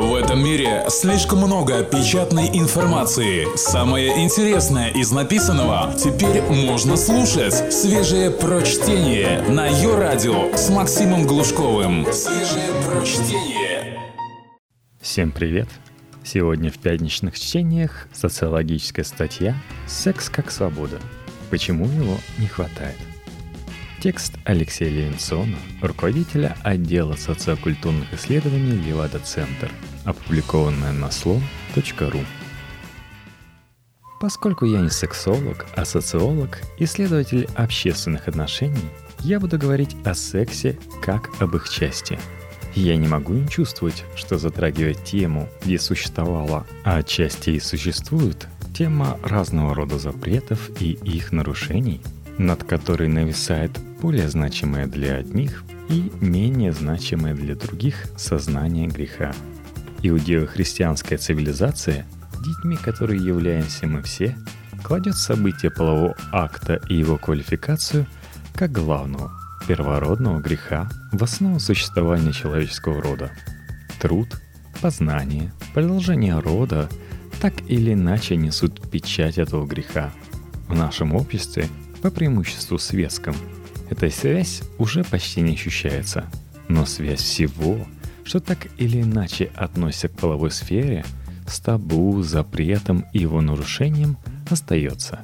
В этом мире слишком много печатной информации. Самое интересное из написанного теперь можно слушать. Свежее прочтение на ее радио с Максимом Глушковым. Свежее прочтение. Всем привет! Сегодня в пятничных чтениях социологическая статья «Секс как свобода. Почему его не хватает?» Текст Алексея Левинсона, руководителя отдела социокультурных исследований Левада-Центр, опубликованное на слом.ру. Поскольку я не сексолог, а социолог, исследователь общественных отношений, я буду говорить о сексе как об их части. Я не могу не чувствовать, что затрагивая тему, где существовала, а отчасти и существует, тема разного рода запретов и их нарушений, над которой нависает более значимое для одних и менее значимое для других сознание греха. Иудео-христианская цивилизация, детьми которой являемся мы все, кладет событие полового акта и его квалификацию как главного, первородного греха в основу существования человеческого рода. Труд, познание, продолжение рода так или иначе несут печать этого греха. В нашем обществе, по преимуществу светском, эта связь уже почти не ощущается. Но связь всего, что так или иначе относится к половой сфере, с табу, запретом и его нарушением, остается.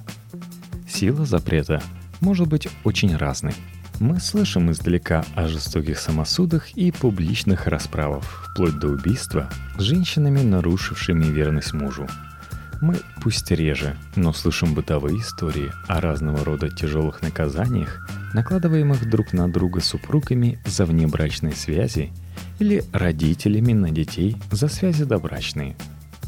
Сила запрета может быть очень разной. Мы слышим издалека о жестоких самосудах и публичных расправах, вплоть до убийства, с женщинами, нарушившими верность мужу – мы, пусть реже, но слышим бытовые истории о разного рода тяжелых наказаниях, накладываемых друг на друга супругами за внебрачные связи или родителями на детей за связи добрачные.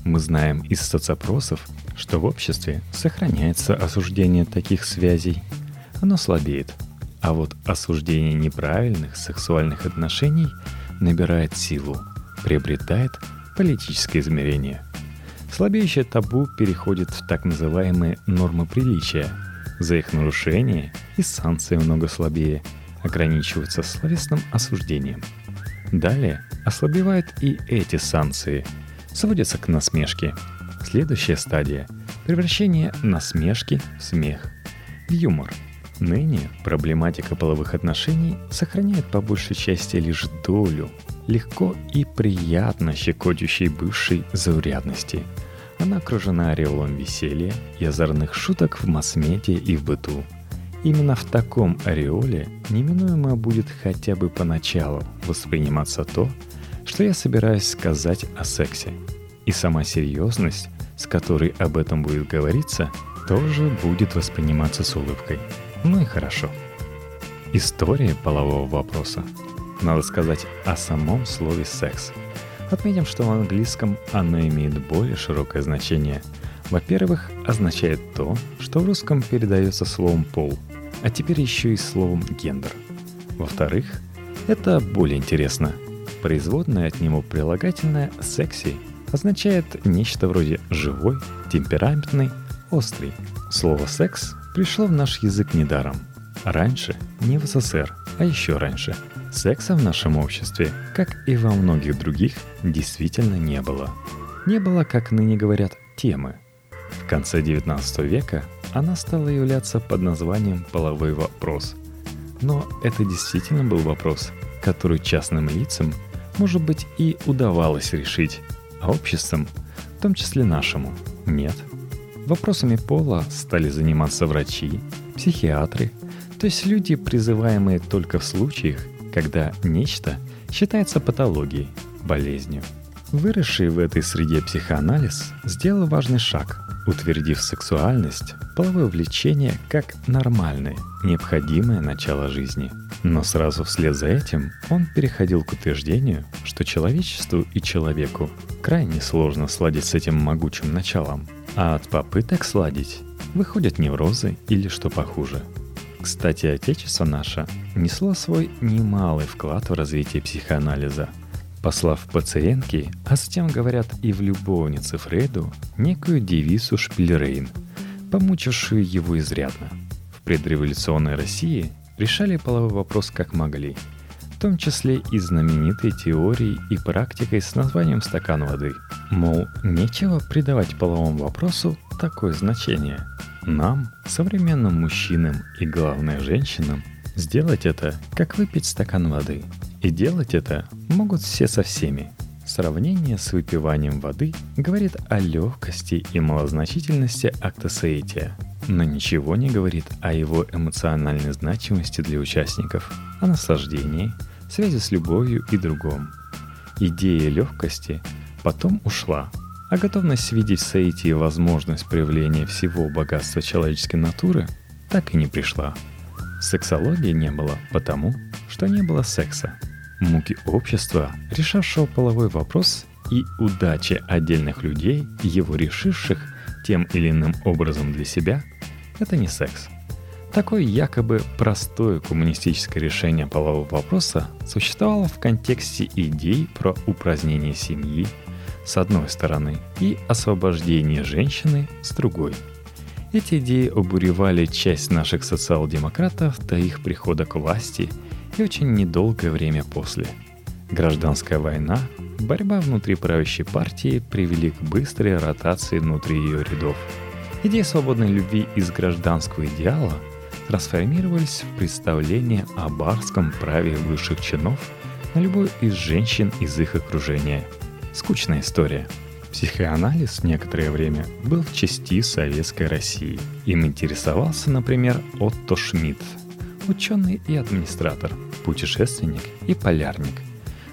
Мы знаем из соцопросов, что в обществе сохраняется осуждение таких связей. Оно слабеет, а вот осуждение неправильных сексуальных отношений набирает силу, приобретает политическое измерение – Слабеющее табу переходит в так называемые нормы приличия. За их нарушение и санкции много слабее, ограничиваются словесным осуждением. Далее ослабевают и эти санкции, сводятся к насмешке. Следующая стадия – превращение насмешки в смех, в юмор. Ныне проблематика половых отношений сохраняет по большей части лишь долю легко и приятно щекочущей бывшей заурядности – она окружена ореолом веселья и озорных шуток в масс-медиа и в быту. Именно в таком ореоле неминуемо будет хотя бы поначалу восприниматься то, что я собираюсь сказать о сексе. И сама серьезность, с которой об этом будет говориться, тоже будет восприниматься с улыбкой. Ну и хорошо. История полового вопроса. Надо сказать о самом слове «секс». Отметим, что в английском оно имеет более широкое значение. Во-первых, означает то, что в русском передается словом «пол», а теперь еще и словом «гендер». Во-вторых, это более интересно. Производное от него прилагательное «секси» означает нечто вроде «живой», «темпераментный», «острый». Слово «секс» пришло в наш язык недаром. Раньше, не в СССР, а еще раньше – Секса в нашем обществе, как и во многих других, действительно не было. Не было, как ныне говорят, темы. В конце XIX века она стала являться под названием «половой вопрос». Но это действительно был вопрос, который частным лицам, может быть, и удавалось решить, а обществом, в том числе нашему, нет. Вопросами пола стали заниматься врачи, психиатры, то есть люди, призываемые только в случаях, когда нечто считается патологией, болезнью. Выросший в этой среде психоанализ сделал важный шаг, утвердив сексуальность, половое влечение как нормальное, необходимое начало жизни. Но сразу вслед за этим он переходил к утверждению, что человечеству и человеку крайне сложно сладить с этим могучим началом, а от попыток сладить выходят неврозы или что похуже – кстати, Отечество наше несло свой немалый вклад в развитие психоанализа, послав пациентке, а затем, говорят, и в любовнице Фрейду, некую девицу Шпильрейн, помучившую его изрядно. В предреволюционной России решали половой вопрос как могли. в том числе и знаменитой теорией и практикой с названием «стакан воды». Мол, нечего придавать половому вопросу такое значение. Нам, современным мужчинам и, главное, женщинам, сделать это, как выпить стакан воды. И делать это могут все со всеми. Сравнение с выпиванием воды говорит о легкости и малозначительности акта соития, но ничего не говорит о его эмоциональной значимости для участников, о наслаждении – связи с любовью и другом. Идея легкости потом ушла, а готовность видеть в Саити возможность проявления всего богатства человеческой натуры так и не пришла. Сексологии не было потому, что не было секса. Муки общества, решавшего половой вопрос, и удачи отдельных людей, его решивших тем или иным образом для себя, это не секс – Такое якобы простое коммунистическое решение полового вопроса существовало в контексте идей про упразднение семьи с одной стороны и освобождение женщины с другой. Эти идеи обуревали часть наших социал-демократов до их прихода к власти и очень недолгое время после. Гражданская война, борьба внутри правящей партии привели к быстрой ротации внутри ее рядов. Идея свободной любви из гражданского идеала – трансформировались в представление о барском праве высших чинов на любую из женщин из их окружения. Скучная история. Психоанализ некоторое время был в части советской России. Им интересовался, например, Отто Шмидт, ученый и администратор, путешественник и полярник.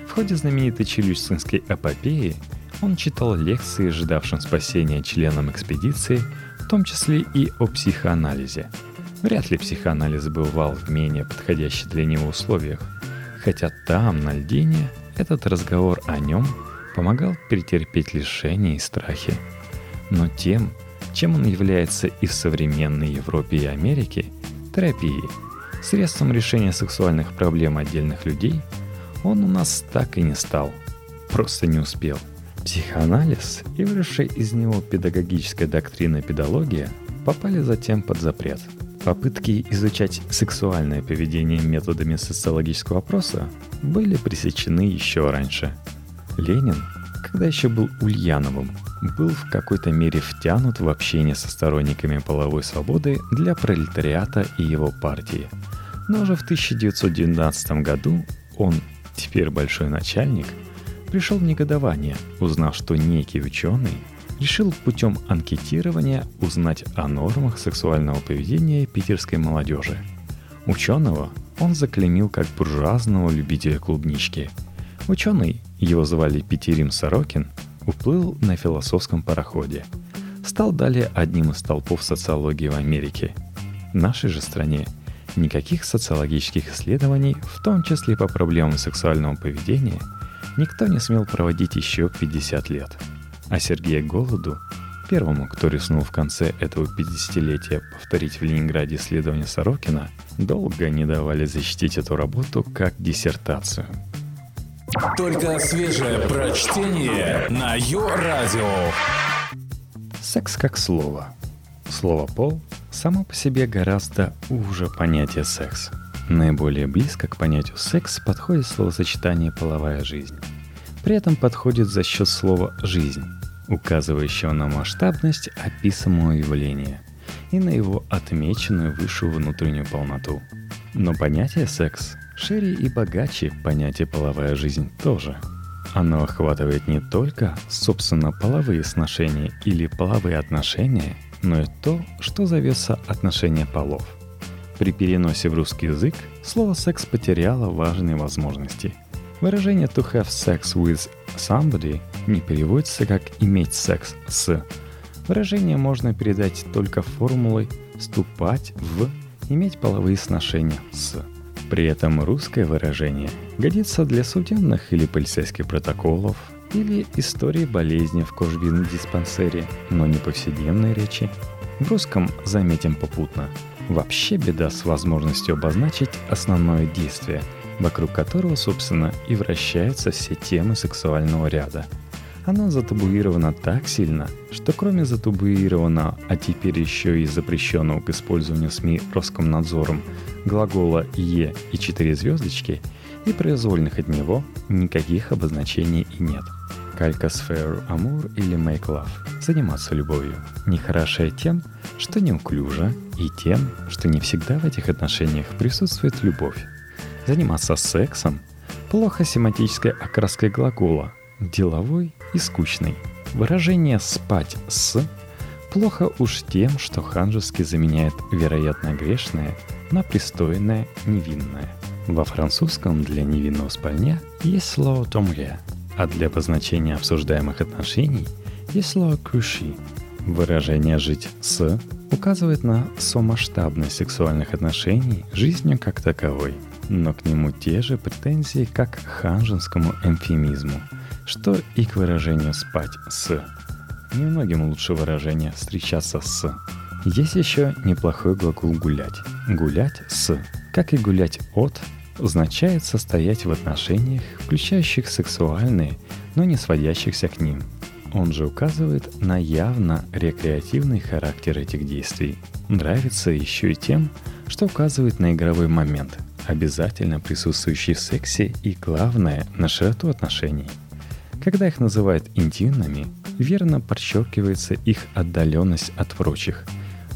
В ходе знаменитой челюстинской эпопеи он читал лекции ожидавшим спасения членам экспедиции, в том числе и о психоанализе – Вряд ли психоанализ бывал в менее подходящих для него условиях, хотя там, на льдине, этот разговор о нем помогал перетерпеть лишения и страхи. Но тем, чем он является и в современной Европе и Америке, терапией, средством решения сексуальных проблем отдельных людей, он у нас так и не стал. Просто не успел. Психоанализ и выросшая из него педагогическая доктрина педагогия попали затем под запрет – Попытки изучать сексуальное поведение методами социологического опроса были пресечены еще раньше. Ленин, когда еще был Ульяновым, был в какой-то мере втянут в общение со сторонниками половой свободы для пролетариата и его партии. Но уже в 1919 году он, теперь большой начальник, пришел в негодование, узнав, что некий ученый – решил путем анкетирования узнать о нормах сексуального поведения питерской молодежи. Ученого он заклемил как буржуазного любителя клубнички. Ученый, его звали Петерим Сорокин, уплыл на философском пароходе. Стал далее одним из толпов социологии в Америке. В нашей же стране никаких социологических исследований, в том числе по проблемам сексуального поведения, никто не смел проводить еще 50 лет – а Сергею Голоду, первому, кто рискнул в конце этого 50-летия повторить в Ленинграде исследование Сорокина, долго не давали защитить эту работу как диссертацию. Только свежее прочтение на Йо-Радио. Секс как слово. Слово «пол» само по себе гораздо уже понятие «секс». Наиболее близко к понятию «секс» подходит словосочетание «половая жизнь». При этом подходит за счет слова «жизнь», указывающего на масштабность описанного явления и на его отмеченную высшую внутреннюю полноту. Но понятие «секс» шире и богаче понятие «половая жизнь» тоже. Оно охватывает не только, собственно, половые сношения или половые отношения, но и то, что зовется отношение полов. При переносе в русский язык слово «секс» потеряло важные возможности – Выражение to have sex with somebody не переводится как иметь секс с. Выражение можно передать только формулой «вступать в», «иметь половые сношения с». При этом русское выражение годится для судебных или полицейских протоколов, или истории болезни в кожвенном диспансере, но не повседневной речи. В русском, заметим попутно, вообще беда с возможностью обозначить основное действие – вокруг которого, собственно, и вращаются все темы сексуального ряда. Она затабуирована так сильно, что кроме затабуированного, а теперь еще и запрещенного к использованию СМИ Роскомнадзором глагола «е» и четыре звездочки, и произвольных от него никаких обозначений и нет. Калькосферу Амур или Make Love – заниматься любовью. Нехорошее тем, что неуклюже, и тем, что не всегда в этих отношениях присутствует любовь. Заниматься сексом – плохо семантической окраской глагола, деловой и скучный. Выражение «спать с» плохо уж тем, что ханжески заменяет вероятно грешное на пристойное невинное. Во французском для невинного спальня есть слово «томре», а для обозначения обсуждаемых отношений есть слово «круши». Выражение «жить с» указывает на сомасштабность сексуальных отношений жизнью как таковой, но к нему те же претензии, как к ханжинскому эмфемизму, что и к выражению «спать с». Немногим лучше выражение «встречаться с». Есть еще неплохой глагол «гулять». «Гулять с», как и «гулять от», означает состоять в отношениях, включающих сексуальные, но не сводящихся к ним. Он же указывает на явно рекреативный характер этих действий. Нравится еще и тем, что указывает на игровой момент, обязательно присутствующий в сексе и, главное, на широту отношений. Когда их называют интимными, верно подчеркивается их отдаленность от прочих,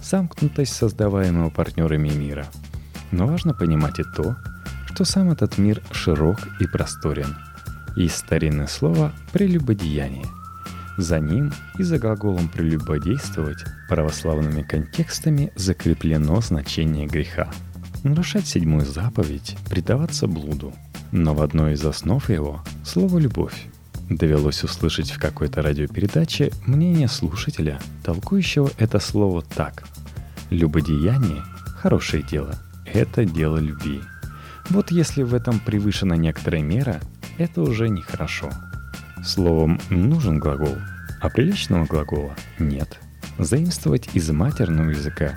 замкнутость создаваемого партнерами мира. Но важно понимать и то, что сам этот мир широк и просторен. Есть старинное слово «прелюбодеяние». За ним и за глаголом «прелюбодействовать» православными контекстами закреплено значение греха. Нарушать седьмую заповедь, предаваться блуду. Но в одной из основ его – слово «любовь». Довелось услышать в какой-то радиопередаче мнение слушателя, толкующего это слово так. Любодеяние – хорошее дело, это дело любви – вот если в этом превышена некоторая мера, это уже нехорошо. Словом, нужен глагол, а приличного глагола нет. Заимствовать из матерного языка,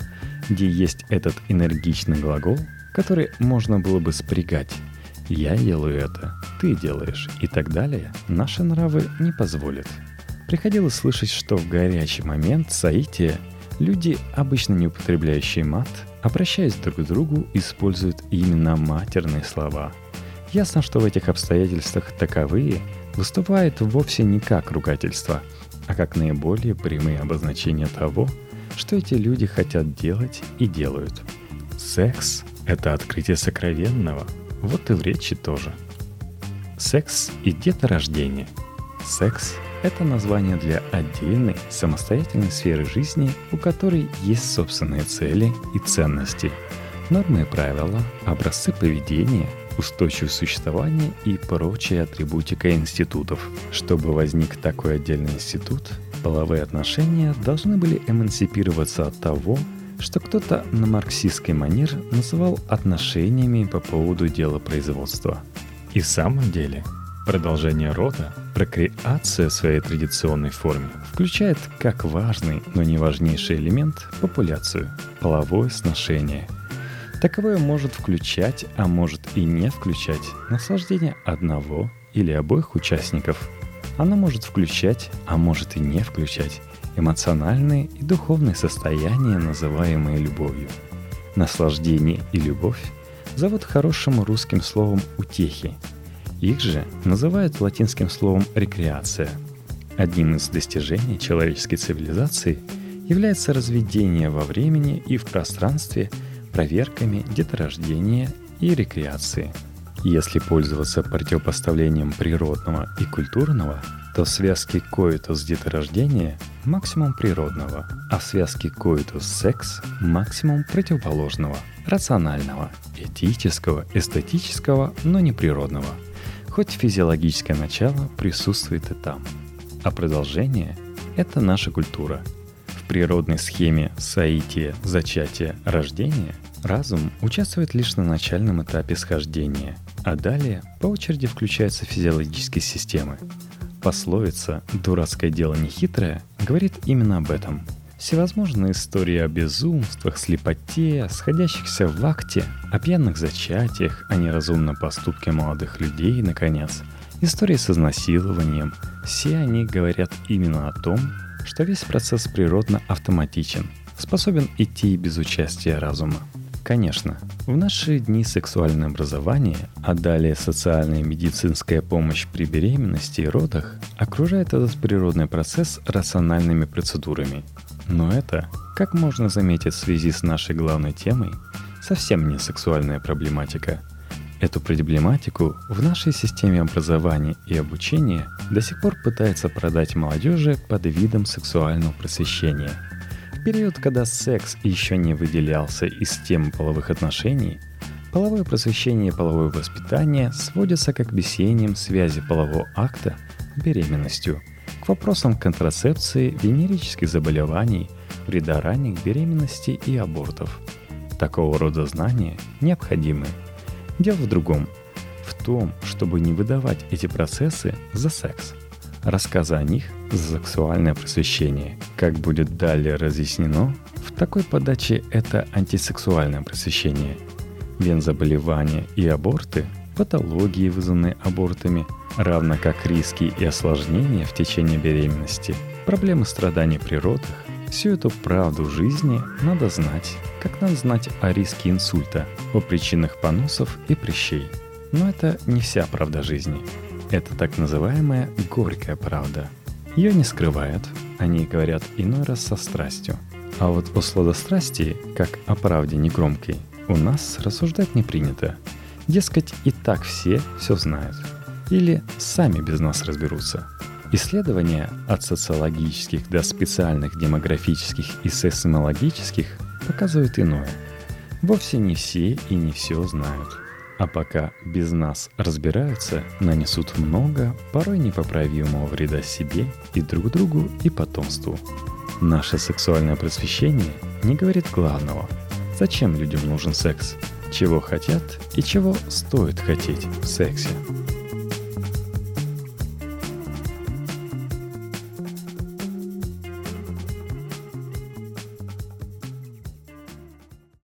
где есть этот энергичный глагол, который можно было бы спрягать. Я делаю это, ты делаешь и так далее, наши нравы не позволят. Приходилось слышать, что в горячий момент соития люди, обычно не употребляющие мат, обращаясь друг к другу, используют именно матерные слова. Ясно, что в этих обстоятельствах таковые выступают вовсе не как ругательство, а как наиболее прямые обозначения того, что эти люди хотят делать и делают. Секс — это открытие сокровенного, вот и в речи тоже. Секс и деторождение. Секс это название для отдельной, самостоятельной сферы жизни, у которой есть собственные цели и ценности, нормы и правила, образцы поведения, устойчивое существование и прочая атрибутика институтов. Чтобы возник такой отдельный институт, половые отношения должны были эмансипироваться от того, что кто-то на марксистский манер называл отношениями по поводу дела производства. И в самом деле – Продолжение рода, прокреация в своей традиционной форме, включает как важный, но не важнейший элемент популяцию – половое сношение. Таковое может включать, а может и не включать наслаждение одного или обоих участников. Оно может включать, а может и не включать эмоциональные и духовные состояния, называемые любовью. Наслаждение и любовь зовут хорошим русским словом «утехи», их же называют латинским словом «рекреация». Одним из достижений человеческой цивилизации является разведение во времени и в пространстве проверками деторождения и рекреации. Если пользоваться противопоставлением природного и культурного, то в связке коитус деторождения – максимум природного, а в связке коитус секс – максимум противоположного, рационального, этического, эстетического, но не природного – хоть физиологическое начало присутствует и там. А продолжение — это наша культура. В природной схеме соития, зачатия, рождения разум участвует лишь на начальном этапе схождения, а далее по очереди включаются физиологические системы. Пословица «дурацкое дело нехитрое» говорит именно об этом — Всевозможные истории о безумствах, слепоте, сходящихся в акте, о пьяных зачатиях, о неразумном поступке молодых людей, наконец, истории с изнасилованием, все они говорят именно о том, что весь процесс природно автоматичен, способен идти без участия разума. Конечно, в наши дни сексуальное образование, а далее социальная и медицинская помощь при беременности и родах окружает этот природный процесс рациональными процедурами. Но это, как можно заметить в связи с нашей главной темой, совсем не сексуальная проблематика. Эту проблематику в нашей системе образования и обучения до сих пор пытается продать молодежи под видом сексуального просвещения – период, когда секс еще не выделялся из темы половых отношений, половое просвещение и половое воспитание сводятся к объяснениям связи полового акта с беременностью, к вопросам контрацепции, венерических заболеваний, вреда ранних беременности и абортов. Такого рода знания необходимы. Дело в другом, в том, чтобы не выдавать эти процессы за секс – рассказы о них за сексуальное просвещение. Как будет далее разъяснено, в такой подаче это антисексуальное просвещение. Вензаболевания и аборты, патологии, вызванные абортами, равно как риски и осложнения в течение беременности, проблемы страданий при родах, всю эту правду жизни надо знать, как надо знать о риске инсульта, о причинах поносов и прыщей. Но это не вся правда жизни. Это так называемая горькая правда. Ее не скрывают, они говорят иной раз со страстью. А вот о сладострастии, как о правде негромкой, у нас рассуждать не принято. Дескать, и так все все знают. Или сами без нас разберутся. Исследования от социологических до специальных демографических и сейсмологических показывают иное. Вовсе не все и не все знают а пока без нас разбираются, нанесут много, порой непоправимого вреда себе и друг другу и потомству. Наше сексуальное просвещение не говорит главного. Зачем людям нужен секс? Чего хотят и чего стоит хотеть в сексе?